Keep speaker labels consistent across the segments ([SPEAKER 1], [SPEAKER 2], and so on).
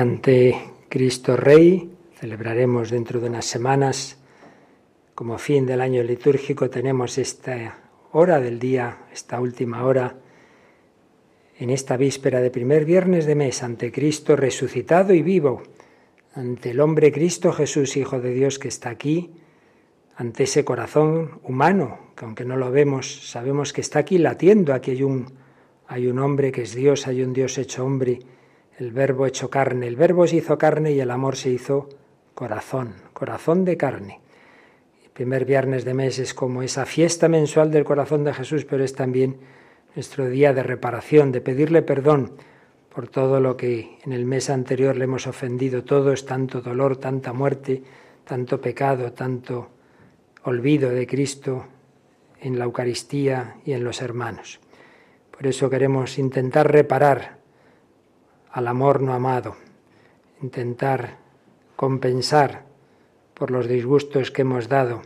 [SPEAKER 1] Ante Cristo Rey celebraremos dentro de unas semanas, como fin del año litúrgico, tenemos esta hora del día, esta última hora, en esta víspera de primer viernes de mes, ante Cristo resucitado y vivo, ante el hombre Cristo Jesús, Hijo de Dios, que está aquí, ante ese corazón humano, que aunque no lo vemos, sabemos que está aquí latiendo, aquí hay un, hay un hombre que es Dios, hay un Dios hecho hombre, el verbo hecho carne. El verbo se hizo carne y el amor se hizo corazón, corazón de carne. El primer viernes de mes es como esa fiesta mensual del corazón de Jesús, pero es también nuestro día de reparación, de pedirle perdón por todo lo que en el mes anterior le hemos ofendido. Todo es tanto dolor, tanta muerte, tanto pecado, tanto olvido de Cristo en la Eucaristía y en los hermanos. Por eso queremos intentar reparar al amor no amado, intentar compensar por los disgustos que hemos dado,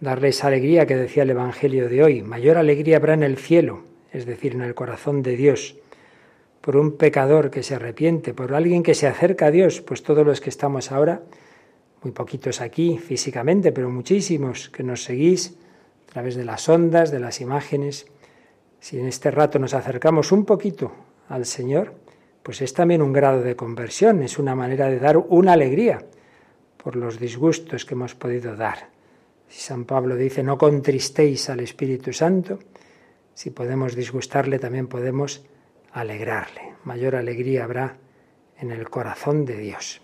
[SPEAKER 1] darle esa alegría que decía el Evangelio de hoy. Mayor alegría habrá en el cielo, es decir, en el corazón de Dios, por un pecador que se arrepiente, por alguien que se acerca a Dios, pues todos los que estamos ahora, muy poquitos aquí físicamente, pero muchísimos que nos seguís a través de las ondas, de las imágenes, si en este rato nos acercamos un poquito al Señor, pues es también un grado de conversión, es una manera de dar una alegría por los disgustos que hemos podido dar. Si San Pablo dice no contristéis al Espíritu Santo, si podemos disgustarle también podemos alegrarle. Mayor alegría habrá en el corazón de Dios.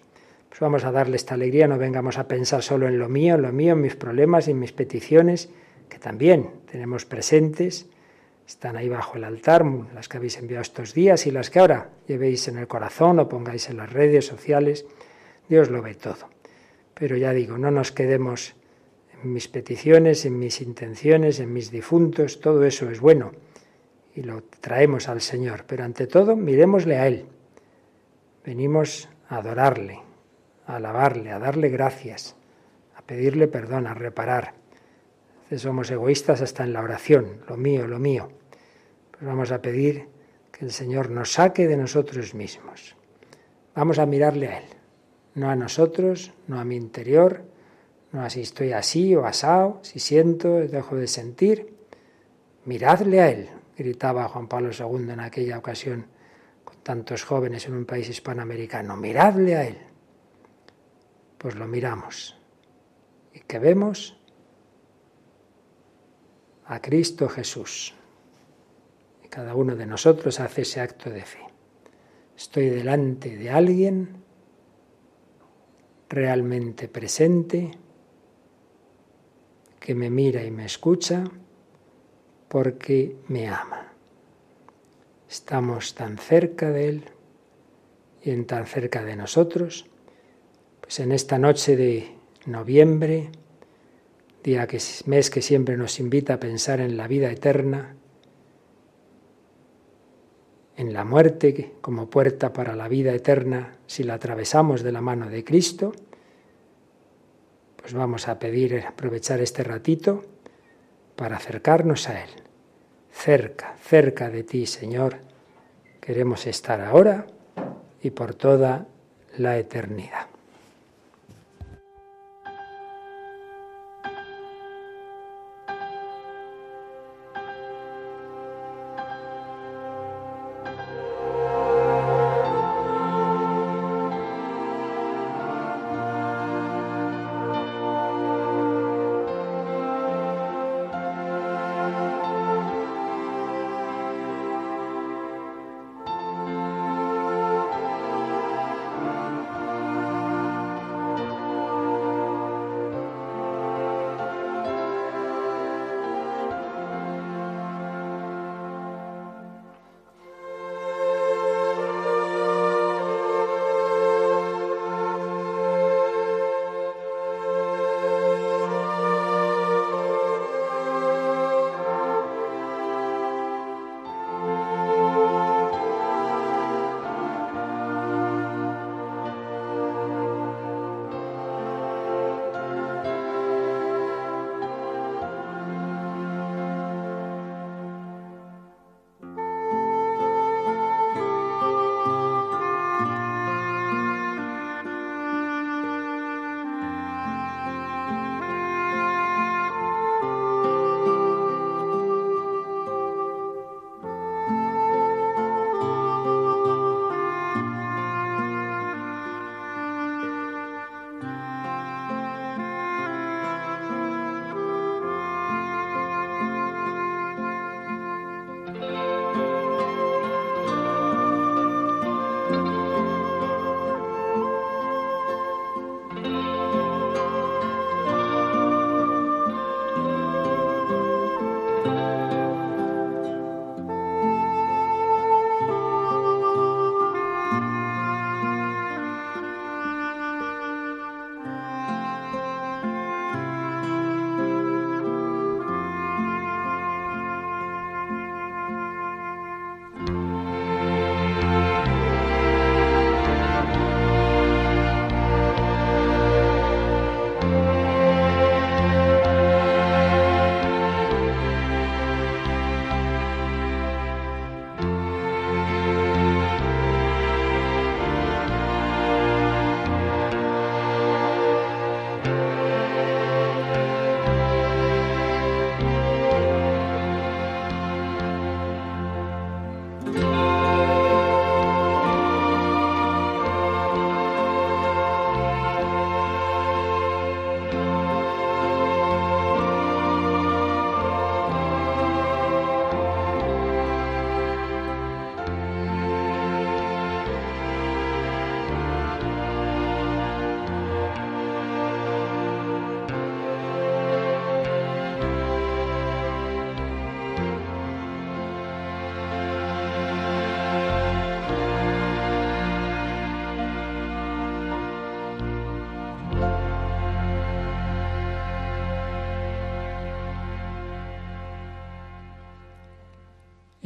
[SPEAKER 1] Pues vamos a darle esta alegría, no vengamos a pensar solo en lo mío, en lo mío, en mis problemas y en mis peticiones, que también tenemos presentes, están ahí bajo el altar, las que habéis enviado estos días y las que ahora llevéis en el corazón o pongáis en las redes sociales. Dios lo ve todo. Pero ya digo, no nos quedemos en mis peticiones, en mis intenciones, en mis difuntos, todo eso es bueno y lo traemos al Señor, pero ante todo miremosle a Él. Venimos a adorarle, a alabarle, a darle gracias, a pedirle perdón, a reparar. Somos egoístas hasta en la oración, lo mío, lo mío. Pues vamos a pedir que el Señor nos saque de nosotros mismos. Vamos a mirarle a Él, no a nosotros, no a mi interior, no a si estoy así o asado, si siento, dejo de sentir. Miradle a Él, gritaba Juan Pablo II en aquella ocasión con tantos jóvenes en un país hispanoamericano. Miradle a Él. Pues lo miramos. ¿Y que vemos? A Cristo Jesús. Y cada uno de nosotros hace ese acto de fe. Estoy delante de alguien realmente presente que me mira y me escucha porque me ama. Estamos tan cerca de Él y en tan cerca de nosotros, pues en esta noche de noviembre, día que mes que siempre nos invita a pensar en la vida eterna, en la muerte como puerta para la vida eterna, si la atravesamos de la mano de Cristo, pues vamos a pedir aprovechar este ratito para acercarnos a Él. Cerca, cerca de ti, Señor, queremos estar ahora y por toda la eternidad.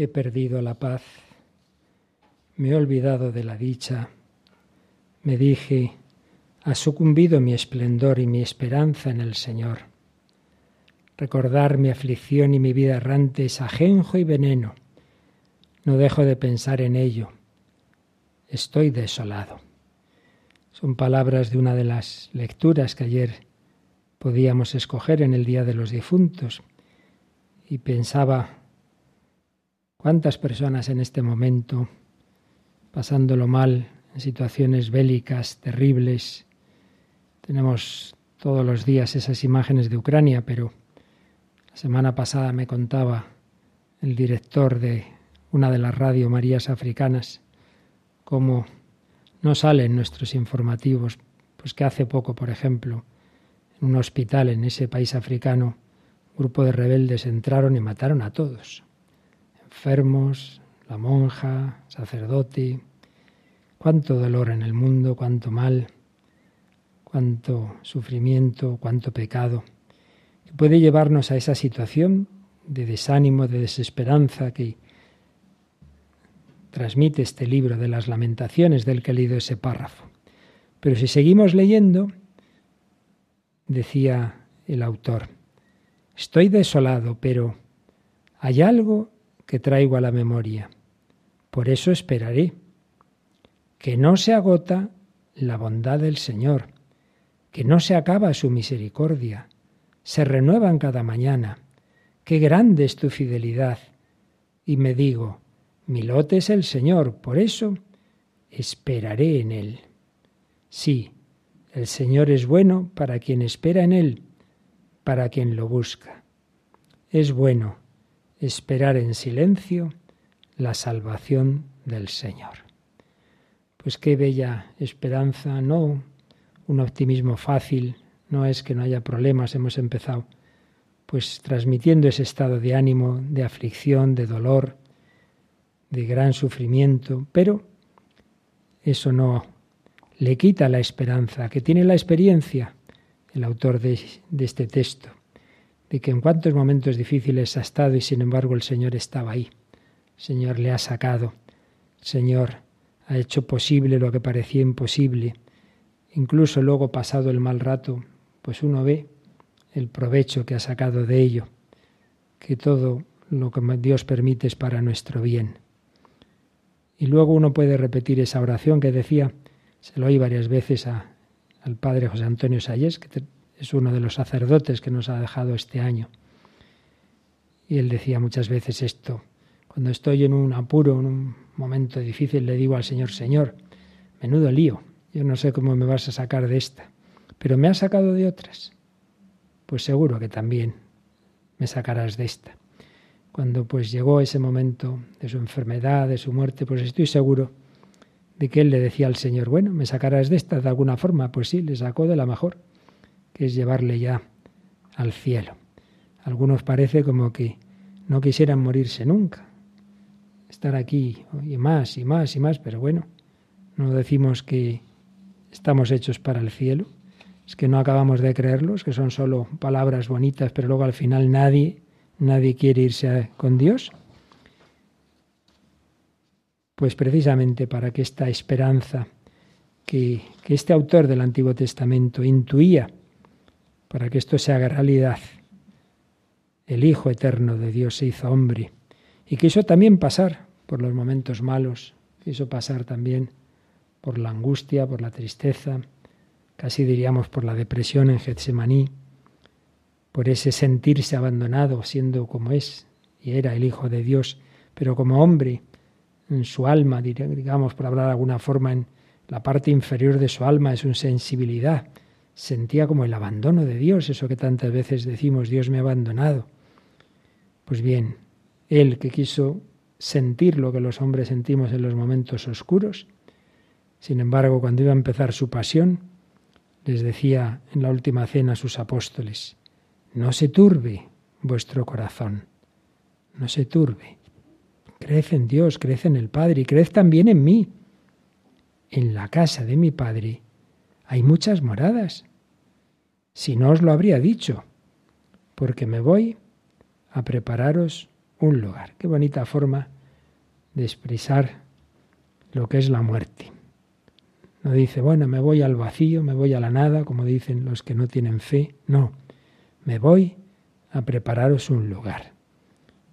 [SPEAKER 1] He perdido la paz, me he olvidado de la dicha, me dije, ha sucumbido mi esplendor y mi esperanza en el Señor. Recordar mi aflicción y mi vida errante es ajenjo y veneno. No dejo de pensar en ello. Estoy desolado. Son palabras de una de las lecturas que ayer podíamos escoger en el Día de los Difuntos. Y pensaba cuántas personas en este momento, pasándolo mal, en situaciones bélicas terribles, tenemos todos los días esas imágenes de Ucrania, pero la semana pasada me contaba el director de una de las radio Marías Africanas cómo no salen nuestros informativos, pues que hace poco, por ejemplo, en un hospital en ese país africano, un grupo de rebeldes entraron y mataron a todos. Enfermos, la monja, sacerdote. Cuánto dolor en el mundo, cuánto mal, cuánto sufrimiento, cuánto pecado, que puede llevarnos a esa situación de desánimo, de desesperanza que transmite este libro de las lamentaciones del que he leído ese párrafo. Pero si seguimos leyendo, decía el autor, estoy desolado, pero hay algo que traigo a la memoria. Por eso esperaré, que no se agota la bondad del Señor, que no se acaba su misericordia, se renuevan cada mañana. Qué grande es tu fidelidad. Y me digo, mi lote es el Señor, por eso esperaré en Él. Sí, el Señor es bueno para quien espera en Él, para quien lo busca. Es bueno esperar en silencio la salvación del Señor. Pues qué bella esperanza, no un optimismo fácil, no es que no haya problemas, hemos empezado pues transmitiendo ese estado de ánimo, de aflicción, de dolor, de gran sufrimiento, pero eso no le quita la esperanza, que tiene la experiencia el autor de, de, este texto, de que en cuantos momentos difíciles ha estado y sin embargo el Señor estaba ahí. Señor le ha sacado, el Señor ha hecho posible lo que parecía imposible. Incluso luego pasado el mal rato, pues uno ve el provecho que ha sacado de ello, que todo lo que Dios permite es para nuestro bien. Y luego uno puede repetir esa oración que decía, se lo oí varias veces al padre José Antonio Sayes, que es uno de los sacerdotes que nos ha dejado este año. Y él decía muchas veces esto, cuando estoy en un apuro, en un momento difícil, le digo al Señor, Señor, menudo lío, yo no sé cómo me vas a sacar de esta, pero me has sacado de otras. Pues seguro que también me sacarás de esta. Cuando pues llegó ese momento de su enfermedad, de su muerte, pues estoy seguro de que él le decía al Señor, bueno, me sacarás de esta de alguna forma. Pues sí, le sacó de la mejor, que es llevarle ya al cielo. algunos parece como que no quisieran morirse nunca, estar aquí y más y más y más, pero bueno, no decimos que estamos hechos para el cielo, es que no acabamos de creerlos, que son solo palabras bonitas, pero luego al final nadie nadie quiere irse con Dios? Pues precisamente para que esta esperanza que, que este autor del Antiguo Testamento intuía, para que esto se haga realidad, el Hijo Eterno de Dios se hizo hombre y quiso también pasar por los momentos malos, quiso pasar también por la angustia, por la tristeza, casi diríamos por la depresión en Getsemaní, por ese sentirse abandonado siendo como es y era el Hijo de Dios, pero como hombre, en su alma, digamos, por hablar de alguna forma, en la parte inferior de su alma, es su sensibilidad. Sentía como el abandono de Dios, eso que tantas veces decimos, Dios me ha abandonado. Pues bien, él que quiso sentir lo que los hombres sentimos en los momentos oscuros, sin embargo, cuando iba a empezar su pasión, les decía en la última cena a sus apóstoles, no se turbe vuestro corazón, no se turbe. Creed en Dios, creed en el Padre y creed también en mí. En la casa de mi Padre hay muchas moradas. Si no os lo habría dicho, porque me voy a prepararos un lugar. Qué bonita forma de expresar lo que es la muerte. No dice, bueno, me voy al vacío, me voy a la nada, como dicen los que no tienen fe. No, me voy a prepararos un lugar.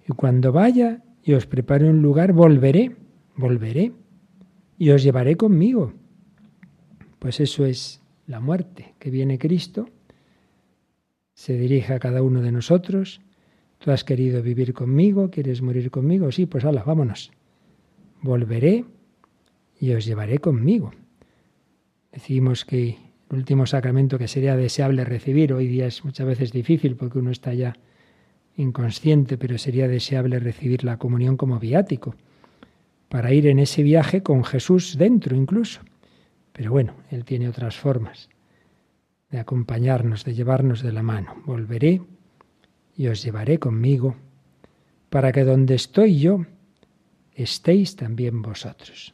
[SPEAKER 1] Y cuando vaya y os prepare un lugar, volveré, volveré y os llevaré conmigo. Pues eso es la muerte, que viene Cristo, se dirige a cada uno de nosotros. Tú has querido vivir conmigo, quieres morir conmigo, sí, pues hala, vámonos. Volveré y os llevaré conmigo. Decimos que el último sacramento que sería deseable recibir, hoy día es muchas veces difícil porque uno está ya inconsciente, pero sería deseable recibir la comunión como viático, para ir en ese viaje con Jesús dentro incluso. Pero bueno, Él tiene otras formas de acompañarnos, de llevarnos de la mano. Volveré y os llevaré conmigo, para que donde estoy yo, estéis también vosotros.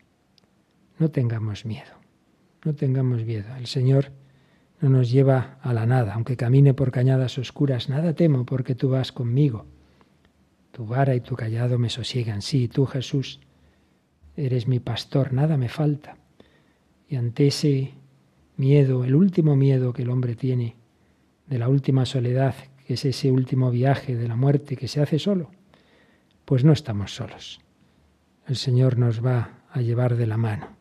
[SPEAKER 1] No tengamos miedo, no tengamos miedo. El Señor no nos lleva a la nada, aunque camine por cañadas oscuras, nada temo porque tú vas conmigo. Tu vara y tu callado me sosiegan. Sí, tú Jesús, eres mi pastor, nada me falta. Y ante ese miedo, el último miedo que el hombre tiene, de la última soledad, que es ese último viaje de la muerte que se hace solo, pues no estamos solos. El Señor nos va a llevar de la mano.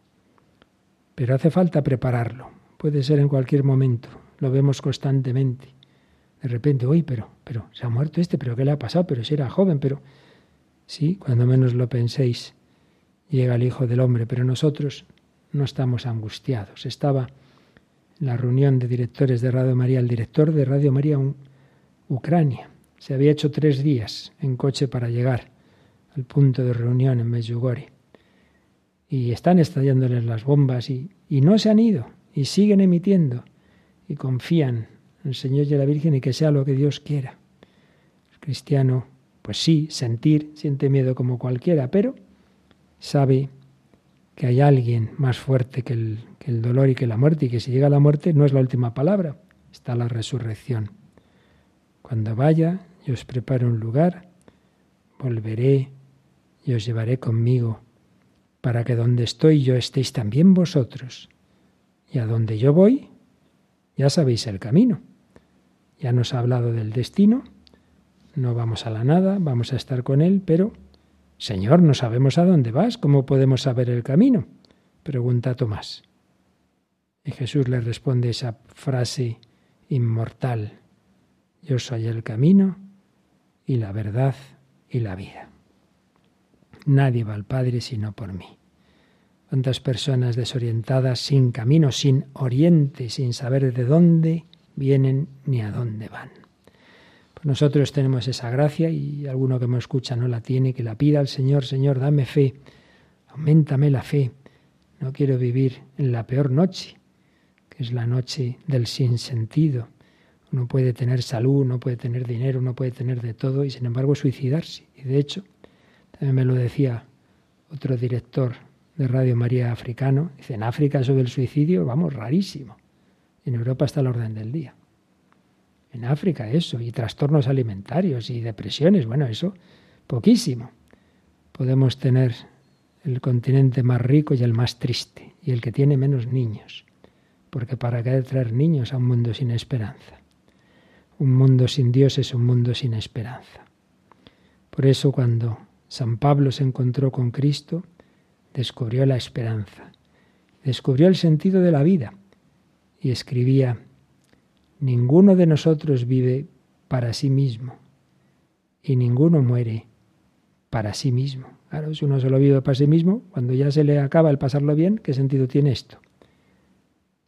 [SPEAKER 1] Pero hace falta prepararlo. Puede ser en cualquier momento. Lo vemos constantemente. De repente, uy, pero, pero, se ha muerto este, pero ¿qué le ha pasado? Pero si era joven, pero... Sí, cuando menos lo penséis, llega el Hijo del Hombre, pero nosotros no estamos angustiados. Estaba la reunión de directores de Radio María, el director de Radio María Ucrania. Se había hecho tres días en coche para llegar al punto de reunión en Medjugorje y están estallándoles las bombas y, y no se han ido y siguen emitiendo y confían en el Señor y en la Virgen y que sea lo que Dios quiera. El cristiano, pues sí, sentir, siente miedo como cualquiera, pero sabe que hay alguien más fuerte que el, que el dolor y que la muerte y que si llega la muerte no es la última palabra, está la resurrección. Cuando vaya y os prepare un lugar, volveré y os llevaré conmigo para que donde estoy yo estéis también vosotros. Y a donde yo voy, ya sabéis el camino. Ya nos ha hablado del destino, no vamos a la nada, vamos a estar con Él, pero, Señor, no sabemos a dónde vas, ¿cómo podemos saber el camino? Pregunta Tomás. Jesús le responde esa frase inmortal, yo soy el camino y la verdad y la vida. Nadie va al Padre sino por mí. Cuántas personas desorientadas, sin camino, sin oriente, sin saber de dónde vienen ni a dónde van. Pues nosotros tenemos esa gracia y alguno que me escucha no la tiene, que la pida al Señor, Señor, dame fe, aumentame la fe. No quiero vivir en la peor noche, es la noche del sinsentido. Uno puede tener salud, no puede tener dinero, no puede tener de todo y sin embargo suicidarse. Y de hecho, me lo decía otro director de Radio María africano. Dice, en África sobre el suicidio, vamos, rarísimo. En Europa está el orden del día. En África eso, y trastornos alimentarios y depresiones, bueno, eso poquísimo. Podemos tener el continente más rico y el más triste, y el que tiene menos niños. Porque para qué traer niños a un mundo sin esperanza. Un mundo sin Dios es un mundo sin esperanza. Por eso cuando San Pablo se encontró con Cristo, descubrió la esperanza, descubrió el sentido de la vida y escribía, ninguno de nosotros vive para sí mismo y ninguno muere para sí mismo. Claro, si uno solo vive para sí mismo, cuando ya se le acaba el pasarlo bien, ¿qué sentido tiene esto?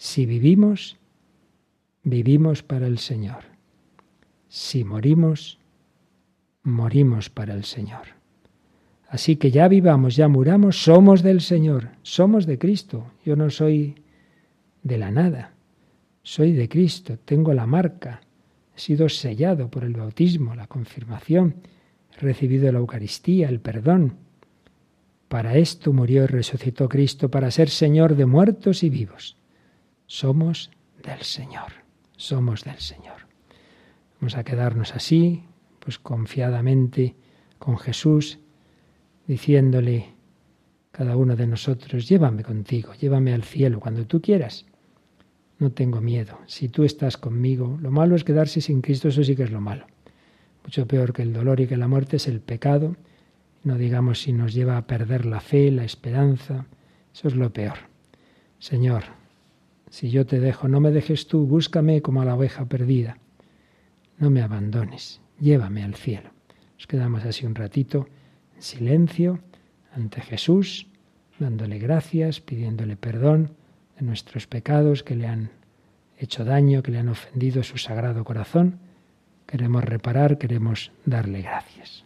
[SPEAKER 1] Si vivimos, vivimos para el Señor. Si morimos, morimos para el Señor. Así que ya vivamos, ya muramos, somos del Señor, somos de Cristo. Yo no soy de la nada, soy de Cristo, tengo la marca, he sido sellado por el bautismo, la confirmación, he recibido la Eucaristía, el perdón. Para esto murió y resucitó Cristo, para ser Señor de muertos y vivos. Somos del Señor, somos del Señor. Vamos a quedarnos así, pues confiadamente con Jesús, diciéndole cada uno de nosotros, llévame contigo, llévame al cielo cuando tú quieras. No tengo miedo. Si tú estás conmigo, lo malo es quedarse sin Cristo, eso sí que es lo malo. Mucho peor que el dolor y que la muerte es el pecado. No digamos si nos lleva a perder la fe, la esperanza. Eso es lo peor. Señor, si yo te dejo, no me dejes tú, búscame como a la oveja perdida. No me abandones, llévame al cielo. Nos quedamos así un ratito en silencio ante Jesús, dándole gracias, pidiéndole perdón de nuestros pecados que le han hecho daño, que le han ofendido su sagrado corazón. Queremos reparar, queremos darle gracias.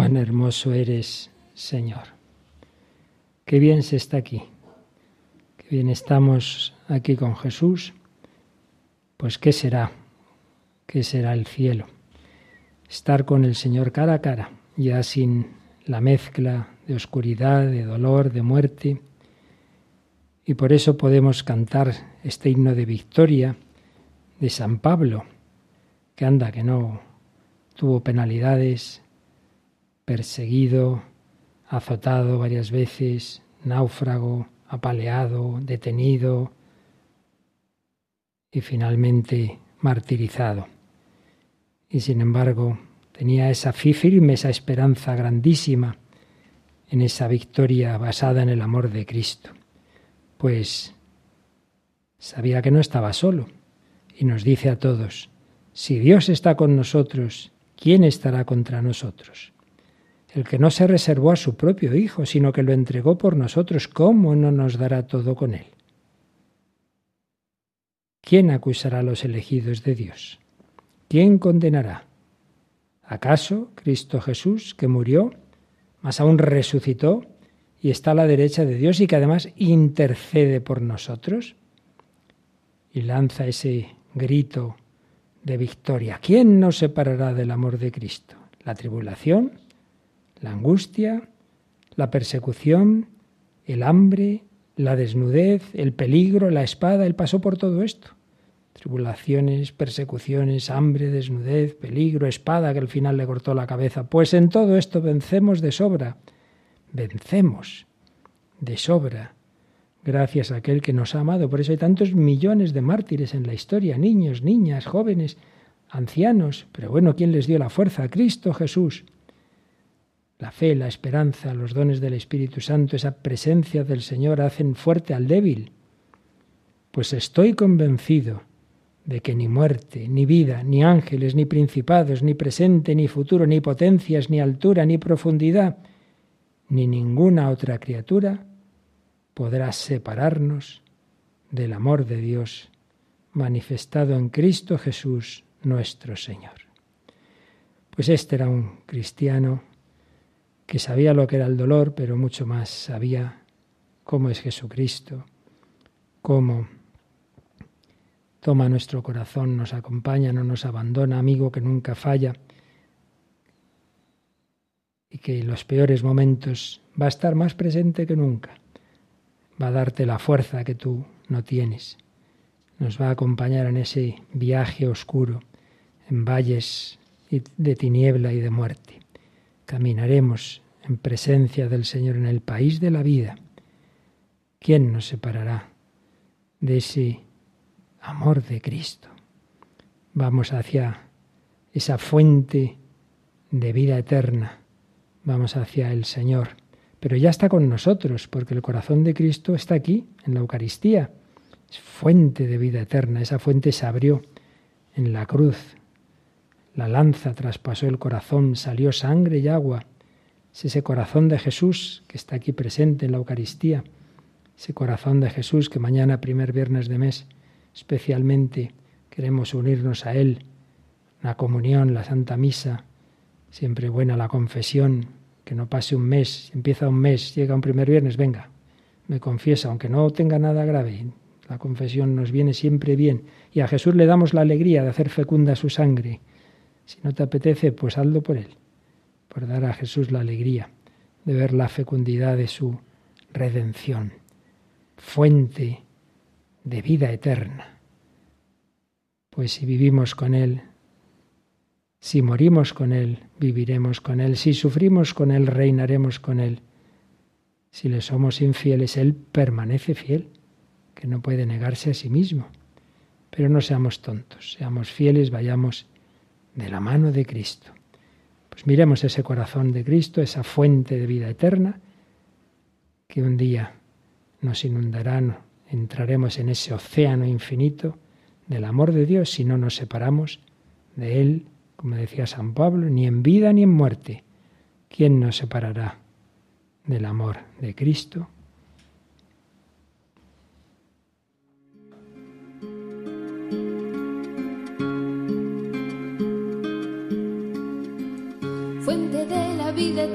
[SPEAKER 1] Cuán hermoso eres, Señor. Qué bien se está aquí. Qué bien estamos aquí con Jesús. Pues ¿qué será? ¿Qué será el cielo? Estar con el Señor cara a cara, ya sin la mezcla de oscuridad, de dolor, de muerte. Y por eso podemos cantar este himno de victoria de San Pablo, que anda, que no tuvo penalidades, perseguido, azotado varias veces, náufrago, apaleado, detenido y finalmente martirizado. Y sin embargo, tenía esa fe firme, esa esperanza grandísima en esa victoria basada en el amor de Cristo. Pues sabía que no estaba solo y nos dice a todos, si Dios está con nosotros, ¿quién estará contra nosotros? El que no se reservó a su propio Hijo, sino que lo entregó por nosotros, ¿cómo no nos dará todo con él? ¿Quién acusará a los elegidos de Dios? ¿Quién condenará? ¿Acaso Cristo Jesús, que murió, más aún resucitó y está a la derecha de Dios y que además intercede por nosotros? Y lanza ese grito de victoria. ¿Quién nos separará del amor de Cristo? ¿La tribulación? ¿La angustia? ¿La persecución? ¿El hambre? ¿La desnudez? ¿El peligro? ¿La espada? Él pasó por todo esto. Tribulaciones, persecuciones, hambre, desnudez, peligro, espada que al final le cortó la cabeza. Pues en todo esto vencemos de sobra. Vencemos de sobra gracias a aquel que nos ha amado. Por eso hay tantos millones de mártires en la historia, niños, niñas, jóvenes, ancianos. Pero bueno, ¿quién les dio la fuerza? Cristo Jesús. La fe, la esperanza, los dones del Espíritu Santo, esa presencia del Señor hacen fuerte al débil. Pues estoy convencido de que ni muerte, ni vida, ni ángeles, ni principados, ni presente, ni futuro, ni potencias, ni altura, ni profundidad, ni ninguna otra criatura podrá separarnos del amor de Dios manifestado en Cristo Jesús nuestro Señor. Pues este era un cristiano que sabía lo que era el dolor, pero mucho más sabía cómo es Jesucristo, cómo toma nuestro corazón, nos acompaña, no nos abandona, amigo que nunca falla, y que en los peores momentos va a estar más presente que nunca va a darte la fuerza que tú no tienes. Nos va a acompañar en ese viaje oscuro, en valles de tiniebla y de muerte. Caminaremos en presencia del Señor en el país de la vida. ¿Quién nos separará de ese amor de Cristo? Vamos hacia esa fuente de vida eterna. Vamos hacia el Señor pero ya está con nosotros, porque el corazón de Cristo está aquí, en la Eucaristía. Es fuente de vida eterna, esa fuente se abrió en la cruz. La lanza traspasó el corazón, salió sangre y agua. Es ese corazón de Jesús que está aquí presente en la Eucaristía. Ese corazón de Jesús que mañana, primer viernes de mes, especialmente queremos unirnos a Él. La comunión, la Santa Misa, siempre buena la confesión, que no pase un mes, empieza un mes, llega un primer viernes, venga, me confiesa, aunque no tenga nada grave. La confesión nos viene siempre bien y a Jesús le damos la alegría de hacer fecunda su sangre. Si no te apetece, pues hazlo por él, por dar a Jesús la alegría de ver la fecundidad de su redención, fuente de vida eterna. Pues si vivimos con Él, si morimos con Él, viviremos con Él. Si sufrimos con Él, reinaremos con Él. Si le somos infieles, Él permanece fiel, que no puede negarse a sí mismo. Pero no seamos tontos, seamos fieles, vayamos de la mano de Cristo. Pues miremos ese corazón de Cristo, esa fuente de vida eterna, que un día nos inundará, entraremos en ese océano infinito del amor de Dios si no nos separamos de Él como decía San Pablo, ni en vida ni en muerte. ¿Quién nos separará del amor de Cristo?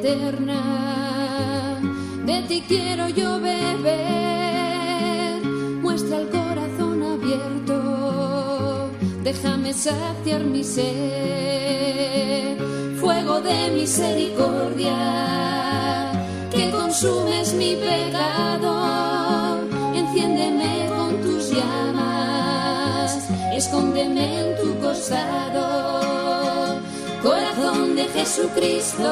[SPEAKER 2] Eterna, de ti quiero yo beber, muestra el corazón abierto, déjame saciar mi sed. Fuego de misericordia, que consumes mi pecado, enciéndeme con tus llamas. Escóndeme en tu costado. Corazón de Jesucristo,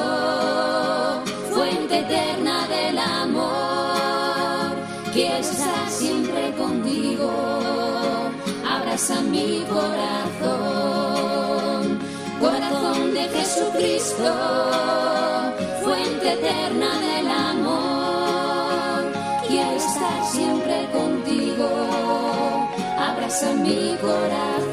[SPEAKER 2] fuente eterna del amor, quiero estar siempre contigo, abraza mi corazón. Corazón de Jesucristo, fuente eterna del amor, quiero estar siempre contigo, abraza mi corazón.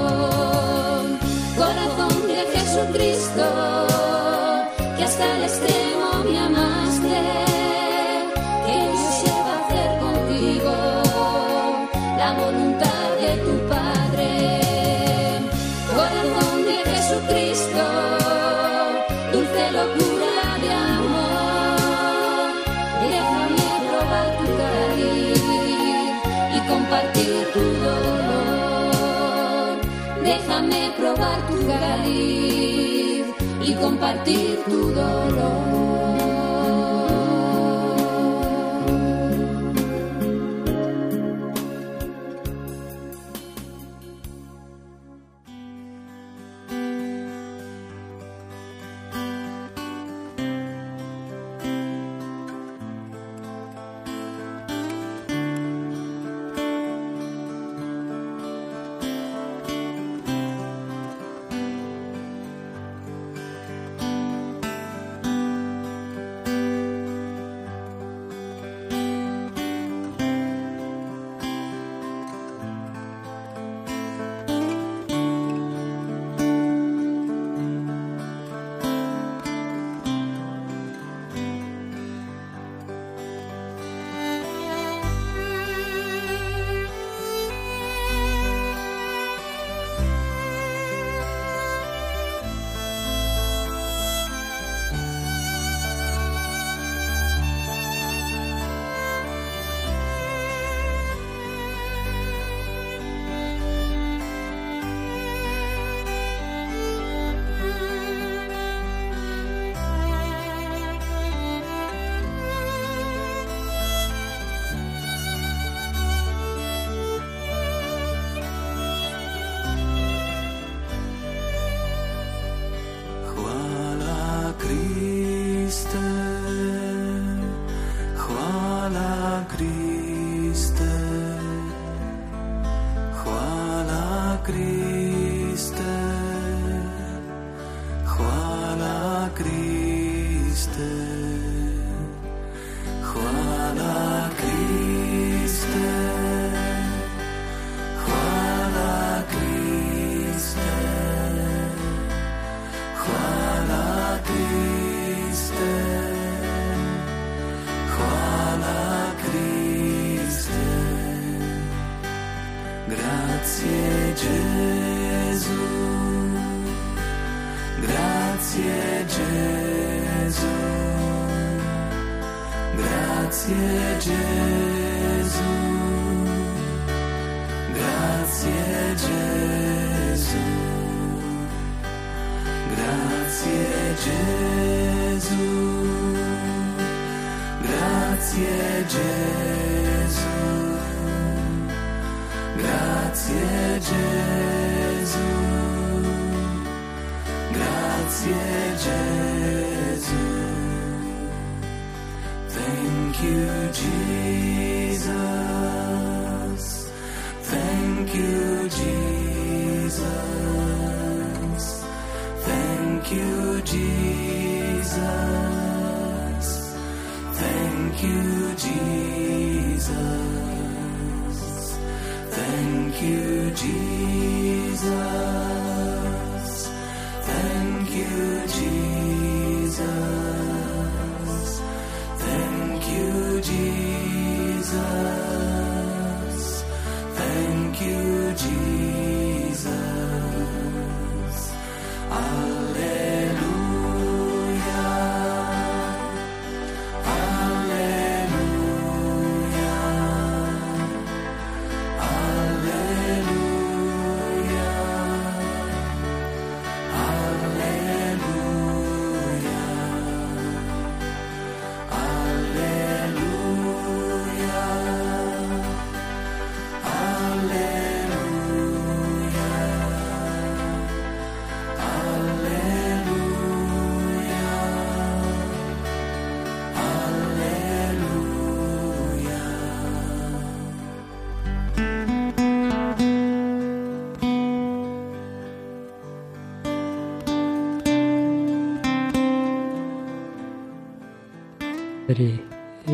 [SPEAKER 2] Compartir tu dolor.
[SPEAKER 3] You, Jesus. Thank you, Jesus. Thank you, Jesus. Thank you, Jesus. Thank you, Jesus. Jesus.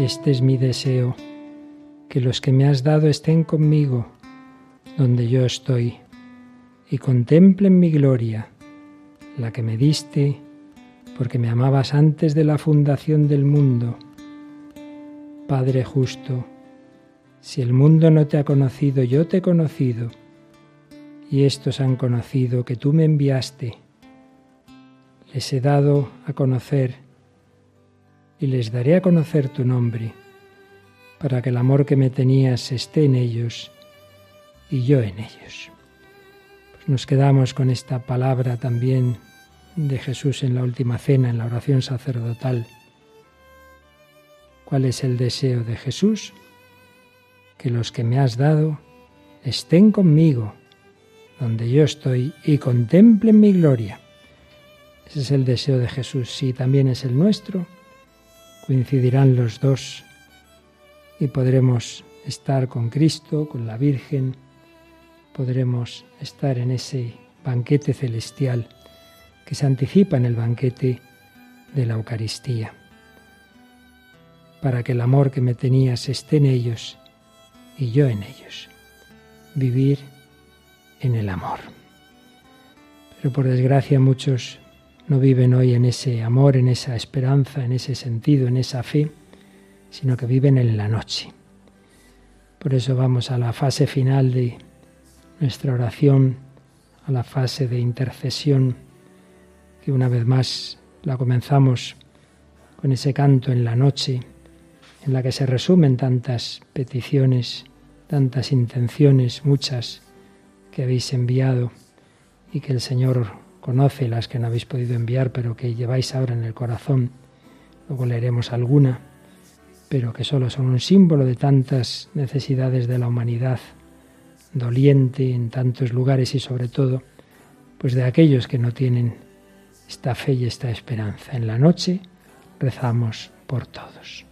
[SPEAKER 1] Este es mi deseo, que los que me has dado estén conmigo donde yo estoy y contemplen mi gloria, la que me diste porque me amabas antes de la fundación del mundo. Padre justo, si el mundo no te ha conocido, yo te he conocido, y estos han conocido que tú me enviaste. Les he dado a conocer y les daré a conocer tu nombre, para que el amor que me tenías esté en ellos y yo en ellos. Pues nos quedamos con esta palabra también de Jesús en la última cena, en la oración sacerdotal. ¿Cuál es el deseo de Jesús? Que los que me has dado estén conmigo, donde yo estoy, y contemplen mi gloria. Ese es el deseo de Jesús, sí, también es el nuestro coincidirán los dos y podremos estar con Cristo, con la Virgen, podremos estar en ese banquete celestial que se anticipa en el banquete de la Eucaristía, para que el amor que me tenías esté en ellos y yo en ellos, vivir en el amor. Pero por desgracia muchos no viven hoy en ese amor, en esa esperanza, en ese sentido, en esa fe, sino que viven en la noche. Por eso vamos a la fase final de nuestra oración, a la fase de intercesión, que una vez más la comenzamos con ese canto en la noche, en la que se resumen tantas peticiones, tantas intenciones, muchas que habéis enviado y que el Señor conoce las que no habéis podido enviar, pero que lleváis ahora en el corazón. Luego leeremos alguna, pero que solo son un símbolo de tantas necesidades de la humanidad doliente en tantos lugares y sobre todo, pues de aquellos que no tienen esta fe y esta esperanza. En la noche rezamos por todos.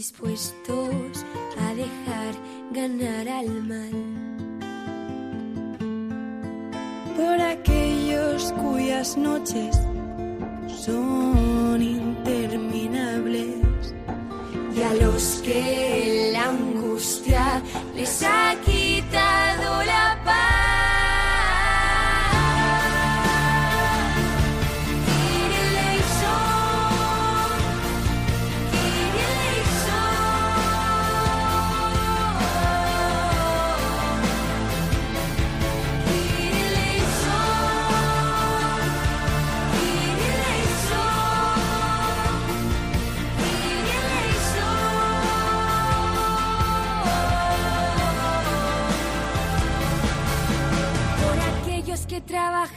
[SPEAKER 4] Dispuestos a dejar ganar al mal,
[SPEAKER 5] por aquellos cuyas noches son interminables.
[SPEAKER 4] y a los que la angustia les ha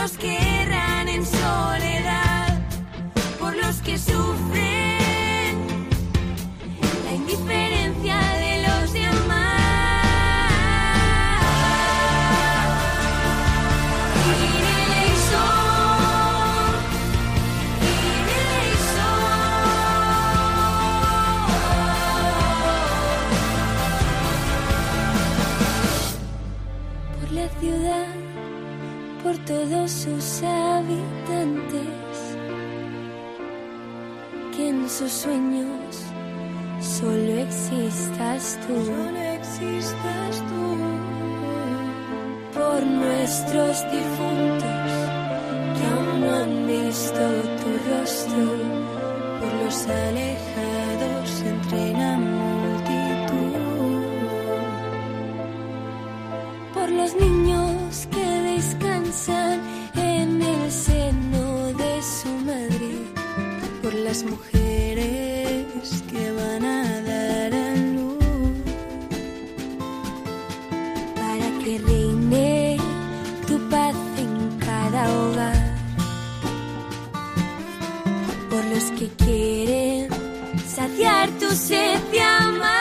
[SPEAKER 4] los que erran en soledad por los que sufren sus habitantes que en sus sueños solo existas tú.
[SPEAKER 5] Solo existas tú.
[SPEAKER 4] Por nuestros difuntos que aún no han visto tu rostro.
[SPEAKER 5] Por los alejados entre la multitud.
[SPEAKER 4] Por los niños que descansan
[SPEAKER 5] las mujeres que van a dar a luz.
[SPEAKER 4] para que reine tu paz en cada hogar. Por los que quieren saciar tu sed de amar.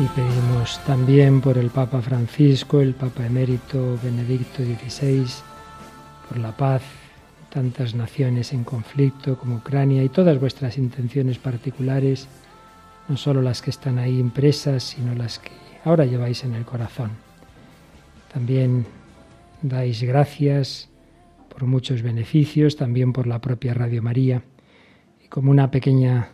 [SPEAKER 1] Y pedimos también por el Papa Francisco, el Papa emérito Benedicto XVI, por la paz, tantas naciones en conflicto como Ucrania y todas vuestras intenciones particulares, no solo las que están ahí impresas, sino las que ahora lleváis en el corazón. También dais gracias por muchos beneficios, también por la propia Radio María. Y como una pequeña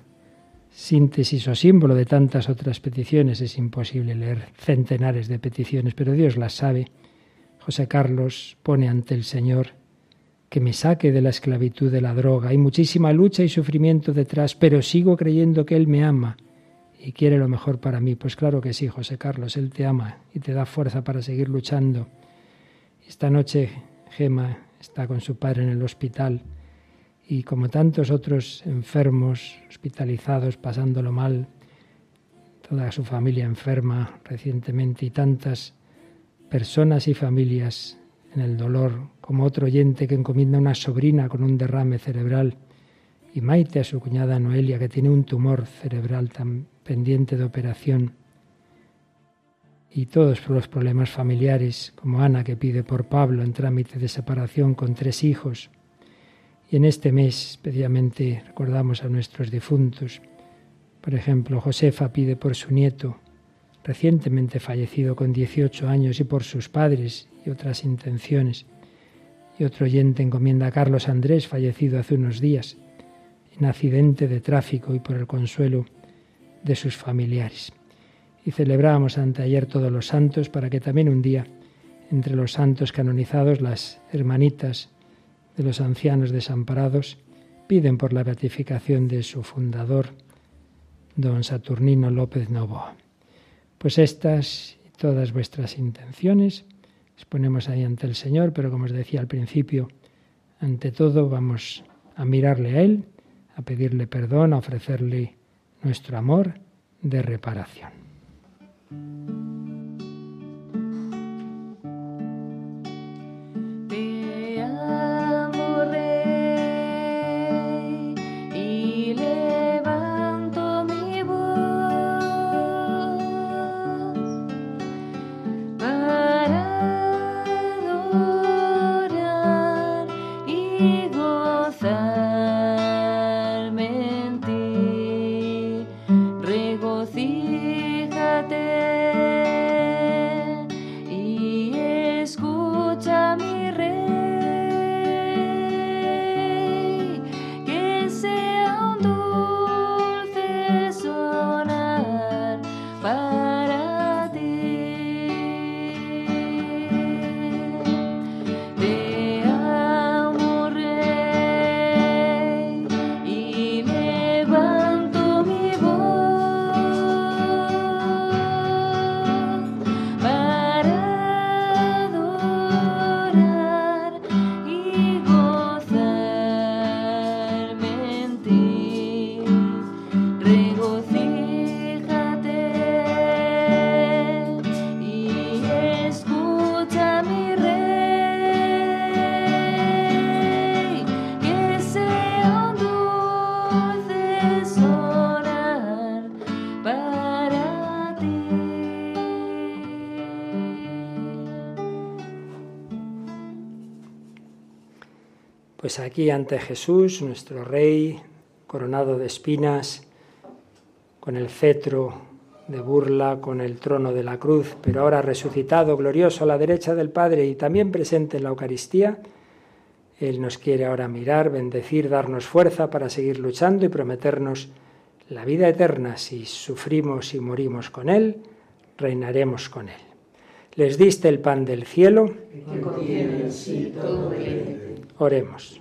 [SPEAKER 1] síntesis o símbolo de tantas otras peticiones. Es imposible leer centenares de peticiones, pero Dios las sabe. José Carlos pone ante el Señor que me saque de la esclavitud de la droga. Hay muchísima lucha y sufrimiento detrás, pero sigo creyendo que Él me ama y quiere lo mejor para mí. Pues claro que sí, José Carlos, Él te ama y te da fuerza para seguir luchando. Esta noche Gema está con su padre en el hospital y como tantos otros enfermos, hospitalizados, pasándolo mal, toda su familia enferma recientemente y tantas personas y familias en el dolor, como otro oyente que encomienda una sobrina con un derrame cerebral y Maite a su cuñada Noelia que tiene un tumor cerebral tan pendiente de operación y todos los problemas familiares, como Ana que pide por Pablo en trámite de separación con tres hijos, Y en este mes especialmente recordamos a nuestros difuntos. Por ejemplo, Josefa pide por su nieto, recientemente fallecido con 18 años, y por sus padres y otras intenciones. Y otro oyente encomienda a Carlos Andrés, fallecido hace unos días, en accidente de tráfico y por el consuelo de sus familiares. Y celebrábamos anteayer todos los santos para que también un día, entre los santos canonizados, las hermanitas de los ancianos desamparados piden por la beatificación de su fundador, don Saturnino López Novoa. Pues estas y todas vuestras intenciones las ponemos ahí ante el Señor, pero como os decía al principio, ante todo vamos a mirarle a Él, a pedirle perdón, a ofrecerle nuestro amor de reparación. Pues aquí ante Jesús, nuestro Rey, coronado de espinas, con el cetro de burla, con el trono de la cruz, pero ahora resucitado, glorioso a la derecha del Padre y también presente en la Eucaristía, Él nos quiere ahora mirar, bendecir, darnos fuerza para seguir luchando y prometernos la vida eterna. Si sufrimos y morimos con Él, reinaremos con Él. Les diste el pan del cielo. Oremos.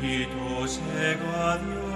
[SPEAKER 3] Bendito sea Dios,